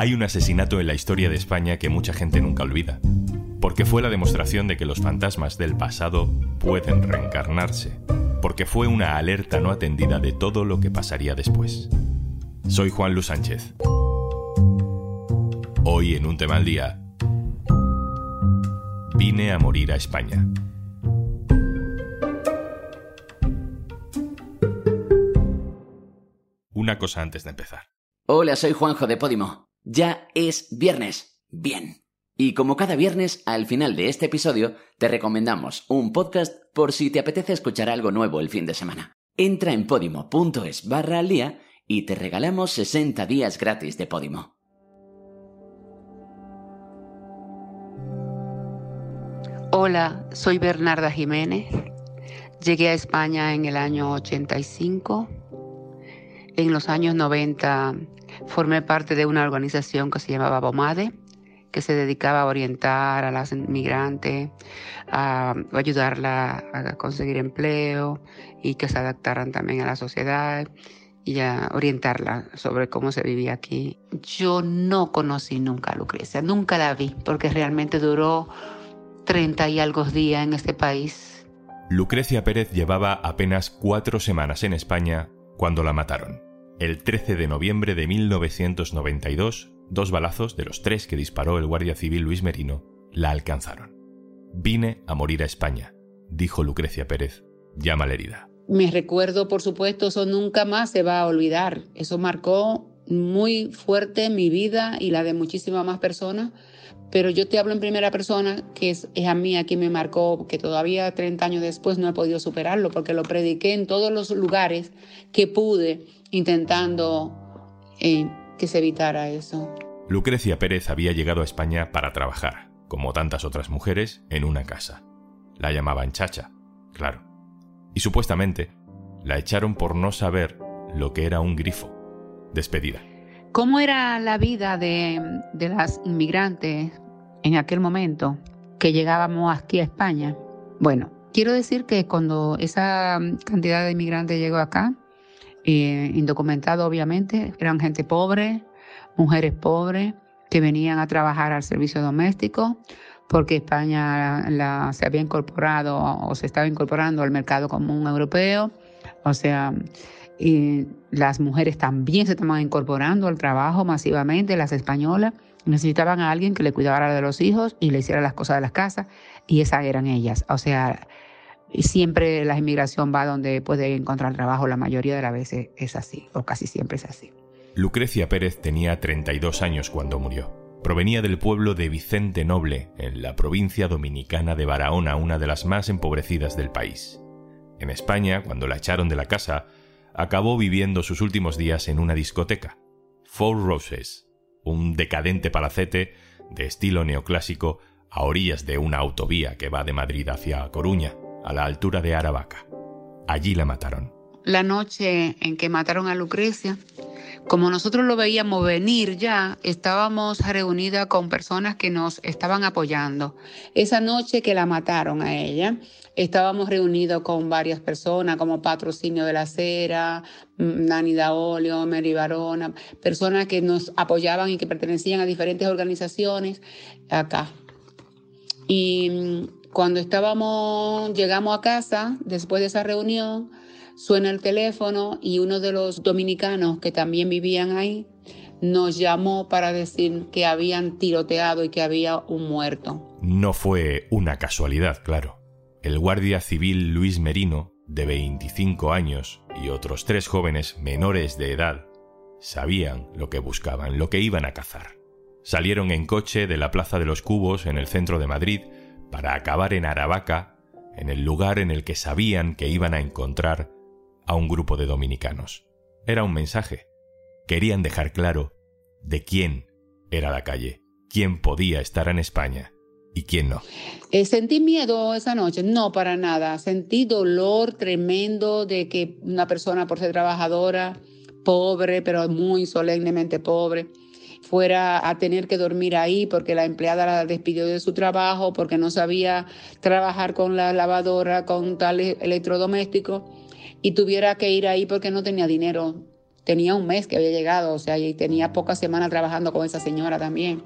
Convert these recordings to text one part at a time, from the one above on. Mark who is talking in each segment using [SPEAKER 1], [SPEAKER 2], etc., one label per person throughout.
[SPEAKER 1] Hay un asesinato en la historia de España que mucha gente nunca olvida, porque fue la demostración de que los fantasmas del pasado pueden reencarnarse, porque fue una alerta no atendida de todo lo que pasaría después. Soy Juan Luis Sánchez. Hoy en un tema al día, vine a morir a España. Una cosa antes de empezar.
[SPEAKER 2] Hola, soy Juanjo de Podimo. Ya es viernes. Bien. Y como cada viernes, al final de este episodio, te recomendamos un podcast por si te apetece escuchar algo nuevo el fin de semana. Entra en podimo.es barra al día y te regalamos 60 días gratis de Podimo.
[SPEAKER 3] Hola, soy Bernarda Jiménez. Llegué a España en el año 85. En los años 90 formé parte de una organización que se llamaba BOMADE, que se dedicaba a orientar a las inmigrantes, a ayudarla a conseguir empleo y que se adaptaran también a la sociedad y a orientarla sobre cómo se vivía aquí. Yo no conocí nunca a Lucrecia, nunca la vi, porque realmente duró 30 y algo días en este país.
[SPEAKER 1] Lucrecia Pérez llevaba apenas cuatro semanas en España cuando la mataron. El 13 de noviembre de 1992, dos balazos de los tres que disparó el guardia civil Luis Merino la alcanzaron. Vine a morir a España, dijo Lucrecia Pérez. Llama la herida.
[SPEAKER 3] Mi recuerdo, por supuesto, eso nunca más se va a olvidar. Eso marcó muy fuerte mi vida y la de muchísimas más personas. Pero yo te hablo en primera persona, que es, a mí a me marcó, que todavía 30 años después no he podido superarlo, porque lo prediqué en todos los lugares que pude intentando eh, que se evitara eso.
[SPEAKER 1] Lucrecia Pérez había llegado a España para trabajar, como tantas otras mujeres, en una casa. La llamaban Chacha, claro. Y supuestamente la echaron por no saber lo que era un grifo. Despedida.
[SPEAKER 3] ¿Cómo era la vida de, de las inmigrantes en aquel momento que llegábamos aquí a España? Bueno, quiero decir que cuando esa cantidad de inmigrantes llegó acá, eh, indocumentado obviamente, eran gente pobre, mujeres pobres que venían a trabajar al servicio doméstico porque España se había incorporado o se estaba incorporando al mercado común europeo, o sea, las mujeres también se estaban incorporando al trabajo masivamente, las españolas. Necesitaban a alguien que le cuidara de los hijos y le hiciera las cosas de las casas y esas eran ellas, o sea, y siempre la inmigración va donde puede encontrar trabajo, la mayoría de las veces es así, o casi siempre es así.
[SPEAKER 1] Lucrecia Pérez tenía 32 años cuando murió. Provenía del pueblo de Vicente Noble, en la provincia dominicana de Barahona, una de las más empobrecidas del país. En España, cuando la echaron de la casa, acabó viviendo sus últimos días en una discoteca, Four Roses, un decadente palacete de estilo neoclásico a orillas de una autovía que va de Madrid hacia Coruña a la altura de Aravaca. Allí la mataron.
[SPEAKER 3] La noche en que mataron a Lucrecia, como nosotros lo veíamos venir ya, estábamos reunidas con personas que nos estaban apoyando. Esa noche que la mataron a ella, estábamos reunidos con varias personas como Patrocinio de la Cera, Nani Daolio, Mary Barona, personas que nos apoyaban y que pertenecían a diferentes organizaciones acá. Y cuando estábamos, llegamos a casa, después de esa reunión, suena el teléfono y uno de los dominicanos que también vivían ahí nos llamó para decir que habían tiroteado y que había un muerto.
[SPEAKER 1] No fue una casualidad, claro. El guardia civil Luis Merino, de 25 años, y otros tres jóvenes menores de edad, sabían lo que buscaban, lo que iban a cazar. Salieron en coche de la Plaza de los Cubos en el centro de Madrid para acabar en Aravaca, en el lugar en el que sabían que iban a encontrar a un grupo de dominicanos. Era un mensaje. Querían dejar claro de quién era la calle, quién podía estar en España y quién no.
[SPEAKER 3] Eh, ¿Sentí miedo esa noche? No, para nada. Sentí dolor tremendo de que una persona, por ser trabajadora, pobre, pero muy solemnemente pobre, fuera a tener que dormir ahí porque la empleada la despidió de su trabajo, porque no sabía trabajar con la lavadora, con tal electrodoméstico y tuviera que ir ahí porque no tenía dinero. tenía un mes que había llegado, o sea, y tenía pocas semanas trabajando con esa señora también.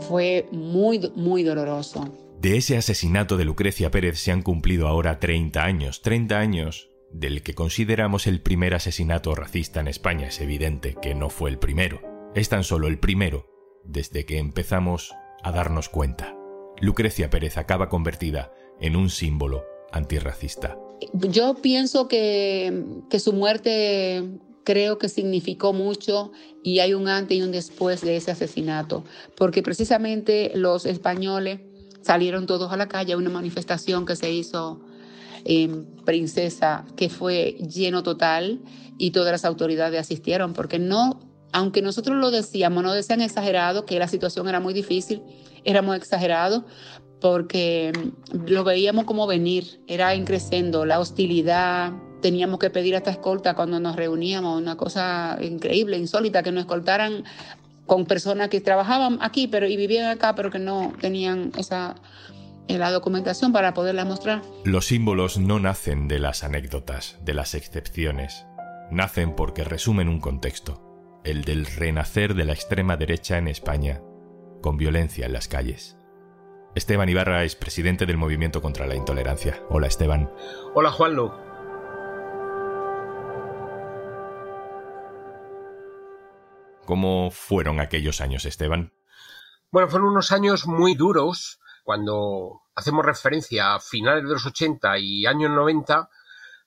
[SPEAKER 3] Fue muy, muy doloroso.
[SPEAKER 1] De ese asesinato de Lucrecia Pérez se han cumplido ahora 30 años, 30 años del que consideramos el primer asesinato racista en España. Es evidente que no fue el primero, es tan solo el primero desde que empezamos a darnos cuenta. Lucrecia Pérez acaba convertida en un símbolo antirracista.
[SPEAKER 3] Yo pienso que, su muerte creo que significó mucho y hay un antes y un después de ese asesinato, porque precisamente los españoles salieron todos a la calle a una manifestación que se hizo en Princesa, que fue lleno total y todas las autoridades asistieron, porque no, aunque nosotros lo decíamos, no decían exagerado, que la situación era muy difícil, éramos exagerados, porque lo veíamos como venir, era increciendo la hostilidad, teníamos que pedir esta escolta cuando nos reuníamos, una cosa increíble, insólita, que nos escoltaran con personas que trabajaban aquí pero y vivían acá, pero que no tenían esa eh, la documentación para poderla mostrar.
[SPEAKER 1] Los símbolos no nacen de las anécdotas, de las excepciones. Nacen porque resumen un contexto, el del renacer de la extrema derecha en España, con violencia en las calles. Esteban Ibarra es presidente del Movimiento contra la Intolerancia. Hola Esteban.
[SPEAKER 4] Hola Juanlo.
[SPEAKER 1] ¿Cómo fueron aquellos años, Esteban?
[SPEAKER 4] Bueno, fueron unos años muy duros. Cuando hacemos referencia a finales de los 80 y años 90,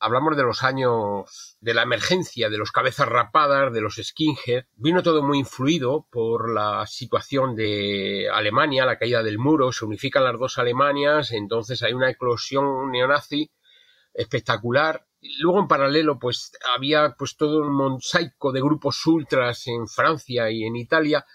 [SPEAKER 4] hablamos de los años de la emergencia, de los cabezas rapadas, de los skinhead. Vino todo muy influido por la situación de Alemania, la caída del muro, se unifican las dos Alemanias, entonces hay una eclosión neonazi espectacular Luego, en paralelo, pues había pues todo un mosaico de grupos ultras en Francia y en Italia,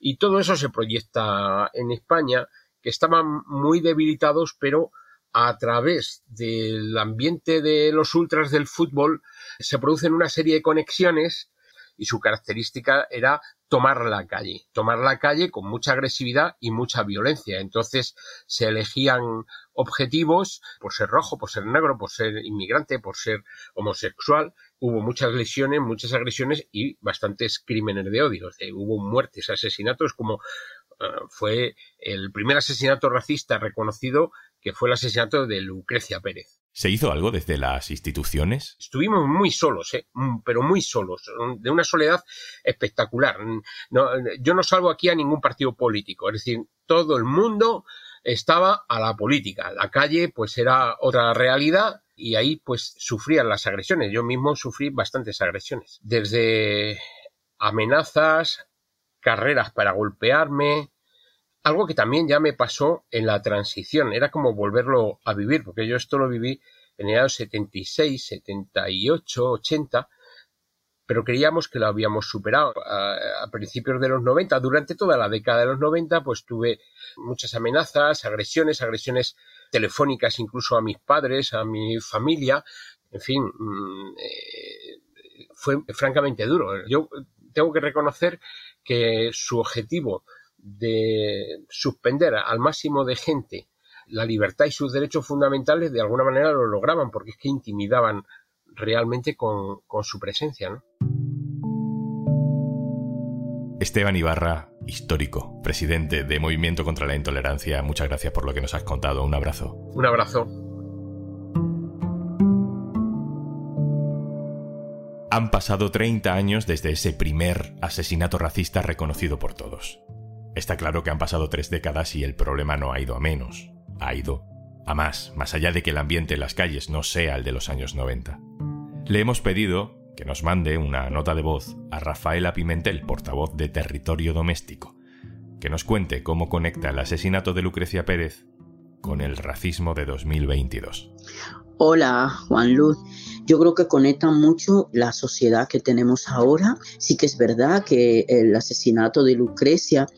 [SPEAKER 4] y todo eso se proyecta en España, que estaban muy debilitados, pero a través del ambiente de los ultras del fútbol se producen una serie de conexiones y su característica era tomar la calle, tomar la calle con mucha agresividad y mucha violencia. Entonces se elegían objetivos por ser rojo, por ser negro, por ser inmigrante, por ser homosexual. Hubo muchas lesiones, muchas agresiones y bastantes crímenes de odio. hubo muertes, asesinatos como eh, fue el primer asesinato racista reconocido que fue el asesinato de Lucrecia Pérez.
[SPEAKER 1] ¿Se hizo algo desde las instituciones?
[SPEAKER 4] Estuvimos muy solos, ¿eh? Mm, pero muy solos, de una soledad espectacular. yo no salvo aquí a ningún partido político, es decir, todo el mundo estaba a la política. La calle, pues, era otra realidad y ahí, pues, sufrían las agresiones. Yo mismo sufrí bastantes agresiones. Desde amenazas, carreras para golpearme, algo que también ya me pasó en la transición, era como volverlo a vivir, porque yo esto lo viví en el año 76, 78, 80, pero creíamos que lo habíamos superado. A, principios de los 90, durante toda la década de los 90, pues tuve muchas amenazas, agresiones, agresiones telefónicas incluso a mis padres, a mi familia, en fin, mm, eh, fue francamente duro. Yo tengo que reconocer que su objetivo de suspender al máximo de gente la libertad y sus derechos fundamentales, de alguna manera lo lograban, porque es que intimidaban realmente con, su presencia. ¿no?
[SPEAKER 1] Esteban Ibarra, histórico, presidente de Movimiento contra la Intolerancia, muchas gracias por lo que nos has contado. Un abrazo.
[SPEAKER 4] Un abrazo.
[SPEAKER 1] Han pasado 30 años desde ese primer asesinato racista reconocido por todos. Está claro que han pasado tres décadas y el problema no ha ido a menos, ha ido a más, más allá de que el ambiente en las calles no sea el de los años 90. Le hemos pedido que nos mande una nota de voz a Rafaela Pimentel, portavoz de Territorio Doméstico, que nos cuente cómo conecta el asesinato de Lucrecia Pérez con el racismo de 2022.
[SPEAKER 5] Hola, Juan Luz. Yo creo que conecta mucho la sociedad que tenemos ahora. Sí que es verdad que el asesinato de Lucrecia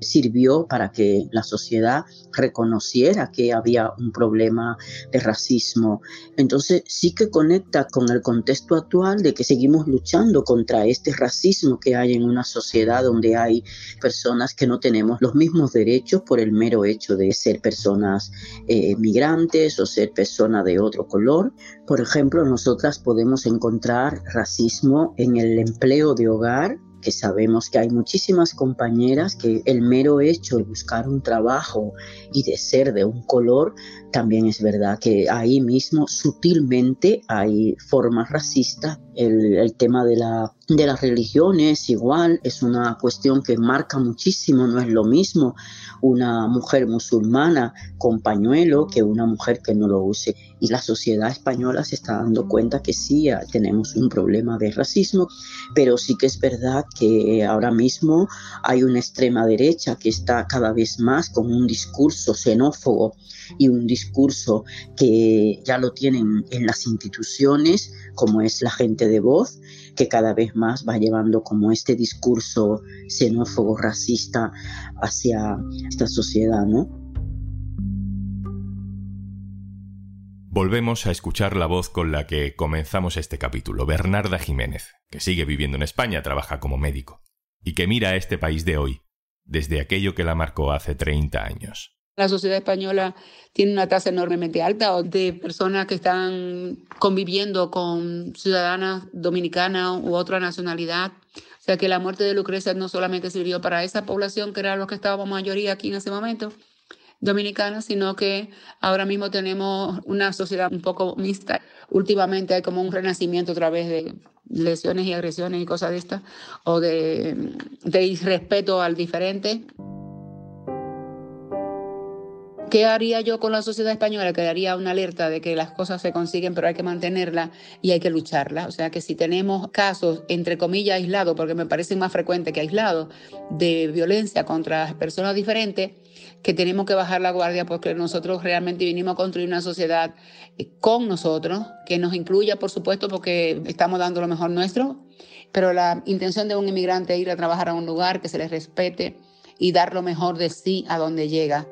[SPEAKER 5] sirvió para que la sociedad reconociera que había un problema de racismo. Entonces sí que conecta con el contexto actual de que seguimos luchando contra este racismo que hay en una sociedad donde hay personas que no tenemos los mismos derechos por el mero hecho de ser personas eh, migrantes o ser personas de otro color. Por ejemplo, nosotras podemos encontrar racismo en el empleo de hogar, que sabemos que hay muchísimas compañeras que el mero hecho de buscar un trabajo y de ser de un color, también es verdad que ahí mismo sutilmente hay formas racistas. El, tema de, la, de las religiones igual es una cuestión que marca muchísimo, no es lo mismo una mujer musulmana con pañuelo que una mujer que no lo use. Y la sociedad española se está dando cuenta que sí tenemos un problema de racismo, pero sí que es verdad que ahora mismo hay una extrema derecha que está cada vez más con un discurso xenófobo y un discurso que ya lo tienen en las instituciones, como es la gente de voz, que cada vez más va llevando como este discurso xenófobo, racista hacia esta sociedad, ¿no?
[SPEAKER 1] Volvemos a escuchar la voz con la que comenzamos este capítulo, Bernarda Jiménez, que sigue viviendo en España, trabaja como médico, y que mira a este país de hoy, desde aquello que la marcó hace 30 años.
[SPEAKER 3] La sociedad española tiene una tasa enormemente alta de personas que están conviviendo con ciudadanas dominicanas u otra nacionalidad. O sea que la muerte de Lucrecia no solamente sirvió para esa población, que era los que estábamos mayoría aquí en ese momento, dominicana, sino que ahora mismo tenemos una sociedad un poco mixta. Últimamente hay como un renacimiento a través de lesiones y agresiones y cosas de estas, o de, de irrespeto al diferente. ¿Qué haría yo con la sociedad española? Que daría una alerta de que las cosas se consiguen, pero hay que mantenerla y hay que lucharla. O sea que si tenemos casos, entre comillas, aislados, porque me parecen más frecuentes que aislados, de violencia contra personas diferentes, que tenemos que bajar la guardia porque nosotros realmente vinimos a construir una sociedad eh, con nosotros, que nos incluya, por supuesto, porque estamos dando lo mejor nuestro, pero la intención de un inmigrante es ir a trabajar a un lugar que se les respete y dar lo mejor de sí a donde llega.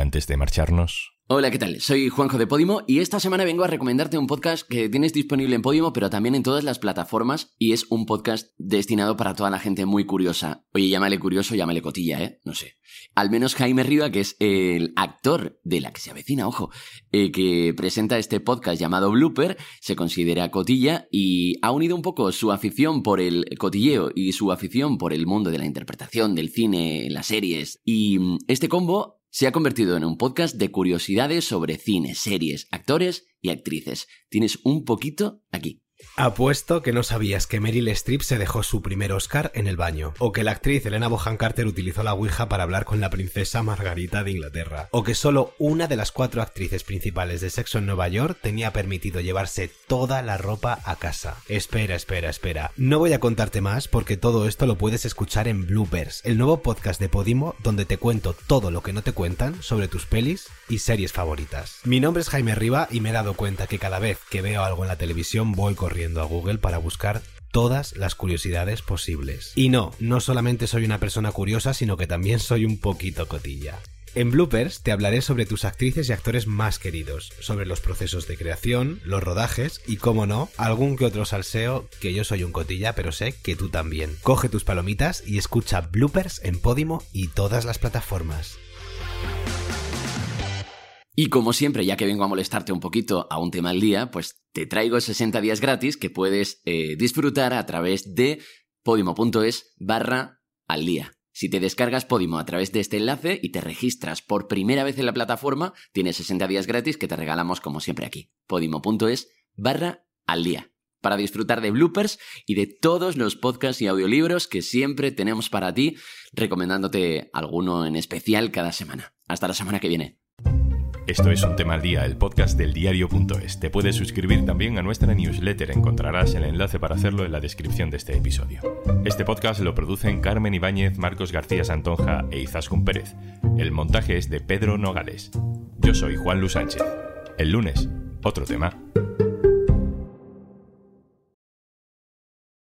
[SPEAKER 1] Antes de marcharnos,
[SPEAKER 2] Hola, ¿qué tal? Soy Juanjo de Podimo y esta semana vengo a recomendarte un podcast que tienes disponible en Podimo, pero también en todas las plataformas y es un podcast destinado para toda la gente muy curiosa. Oye, llámale curioso, llámale cotilla, ¿eh? No sé. Al menos Jaime Riva, que es el actor de la que se avecina, ojo, eh, que presenta este podcast llamado Blooper, se considera cotilla y ha unido un poco su afición por el cotilleo y su afición por el mundo de la interpretación, del cine, las series. Y este combo se ha convertido en un podcast de curiosidades sobre cine, series, actores y actrices. Tienes un poquito aquí.
[SPEAKER 6] Apuesto que no sabías que Meryl Streep se dejó su primer Oscar en el baño, o que la actriz Elena Bohan Carter utilizó la Ouija para hablar con la princesa Margarita de Inglaterra, o que solo una de las cuatro actrices principales de Sexo en Nueva York tenía permitido llevarse toda la ropa a casa. Espera, espera, espera. No voy a contarte más porque todo esto lo puedes escuchar en Bloopers, el nuevo podcast de Podimo donde te cuento todo lo que no te cuentan sobre tus pelis y series favoritas. Mi nombre es Jaime Riva y me he dado cuenta que cada vez que veo algo en la televisión voy corriendo a Google para buscar todas las curiosidades posibles. Y no, no solamente soy una persona curiosa, sino que también soy un poquito cotilla. En Bloopers te hablaré sobre tus actrices y actores más queridos, sobre los procesos de creación, los rodajes y, como no, algún que otro salseo que yo soy un cotilla, pero sé que tú también. Coge tus palomitas y escucha Bloopers en Podimo y todas las plataformas.
[SPEAKER 2] Y como siempre, ya que vengo a molestarte un poquito a un tema al día, pues te traigo 60 días gratis que puedes eh, disfrutar a través de podimo.es barra al día. Si te descargas Podimo a través de este enlace y te registras por primera vez en la plataforma, tienes 60 días gratis que te regalamos como siempre aquí. Podimo.es barra al día. Para disfrutar de bloopers y de todos los podcasts y audiolibros que siempre tenemos para ti, recomendándote alguno en especial cada semana. Hasta la semana que viene.
[SPEAKER 1] Esto es Un Tema al Día, el podcast del diario.es. Te puedes suscribir también a nuestra newsletter, encontrarás el enlace para hacerlo en la descripción de este episodio. Este podcast lo producen Carmen Ibáñez, Marcos García Santonja e Izaskun Pérez. El montaje es de Pedro Nogales. Yo soy Juan Luis Sánchez. El lunes, otro tema.